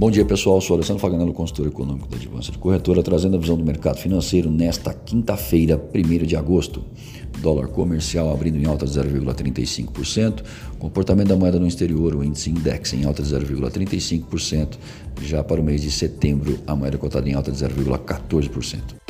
Bom dia pessoal, sou Alessandro Faganello, consultor econômico da Advança de Corretora, trazendo a visão do mercado financeiro nesta quinta-feira, 1 de agosto. Dólar comercial abrindo em alta de 0,35%, comportamento da moeda no exterior, o índice index em alta de 0,35%, já para o mês de setembro, a moeda cotada em alta de 0,14%.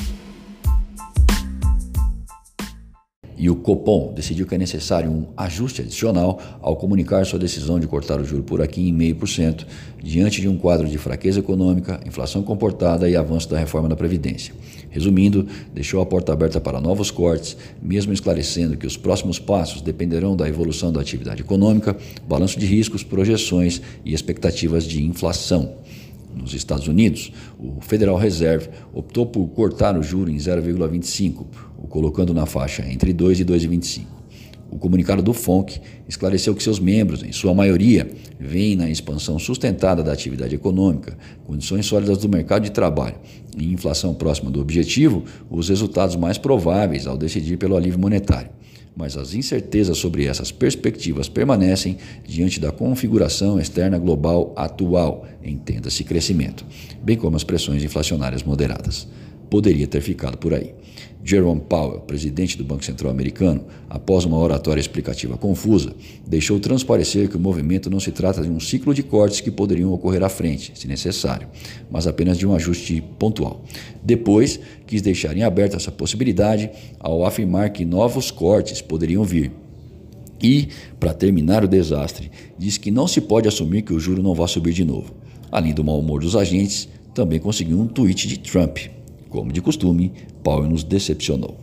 E o Copom decidiu que é necessário um ajuste adicional ao comunicar sua decisão de cortar o juro por aqui em 0,5% diante de um quadro de fraqueza econômica, inflação comportada e avanço da reforma da Previdência. Resumindo, deixou a porta aberta para novos cortes, mesmo esclarecendo que os próximos passos dependerão da evolução da atividade econômica, balanço de riscos, projeções e expectativas de inflação. Nos Estados Unidos, o Federal Reserve optou por cortar o juro em 0,25, o colocando na faixa entre 2 e 2,25. O comunicado do FONC esclareceu que seus membros, em sua maioria, veem na expansão sustentada da atividade econômica, condições sólidas do mercado de trabalho e inflação próxima do objetivo os resultados mais prováveis ao decidir pelo alívio monetário mas as incertezas sobre essas perspectivas permanecem diante da configuração externa global atual, entenda-se crescimento, bem como as pressões inflacionárias moderadas. Poderia ter ficado por aí. Jerome Powell, presidente do Banco Central americano, após uma oratória explicativa confusa, deixou transparecer que o movimento não se trata de um ciclo de cortes que poderiam ocorrer à frente, se necessário, mas apenas de um ajuste pontual. Depois, quis deixar em aberto essa possibilidade ao afirmar que novos cortes poderiam vir. E, para terminar o desastre, diz que não se pode assumir que o juro não vá subir de novo. Além do mau humor dos agentes, também conseguiu um tweet de Trump como de costume, Powell nos decepcionou.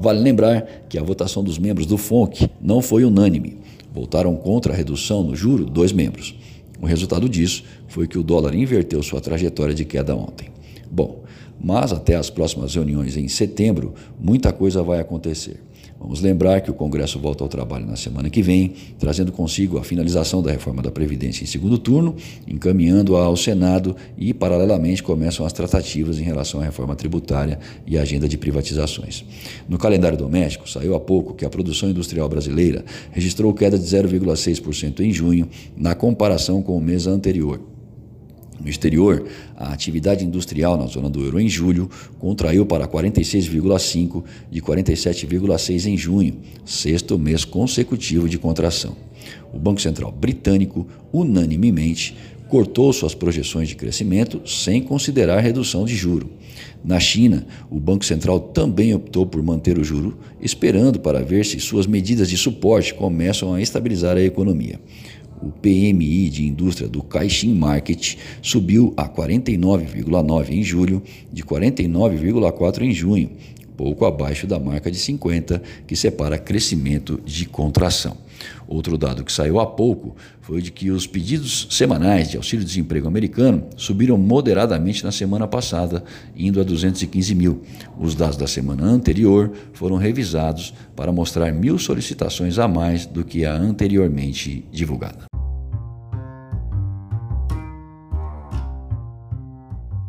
Vale lembrar que a votação dos membros do FONC não foi unânime. Votaram contra a redução no juro dois membros. O resultado disso foi que o dólar inverteu sua trajetória de queda ontem. Bom, mas até as próximas reuniões em setembro, muita coisa vai acontecer. Vamos lembrar que o Congresso volta ao trabalho na semana que vem, trazendo consigo a finalização da reforma da Previdência em segundo turno, encaminhando-a ao Senado e, paralelamente, começam as tratativas em relação à reforma tributária e à agenda de privatizações. No calendário doméstico, saiu há pouco que a produção industrial brasileira registrou queda de 0,6% em junho, na comparação com o mês anterior. No exterior, a atividade industrial na zona do euro em julho contraiu para 46,5 de 47,6 em junho, sexto mês consecutivo de contração. O Banco Central britânico, unanimemente, cortou suas projeções de crescimento sem considerar redução de juro. Na China, o Banco Central também optou por manter o juro, esperando para ver se suas medidas de suporte começam a estabilizar a economia o PMI de indústria do Caixin Market subiu a 49,9 em julho, de 49,4 em junho, pouco abaixo da marca de 50, que separa crescimento de contração. Outro dado que saiu há pouco foi de que os pedidos semanais de auxílio-desemprego americano subiram moderadamente na semana passada, indo a 215 mil. Os dados da semana anterior foram revisados para mostrar mil solicitações a mais do que a anteriormente divulgada.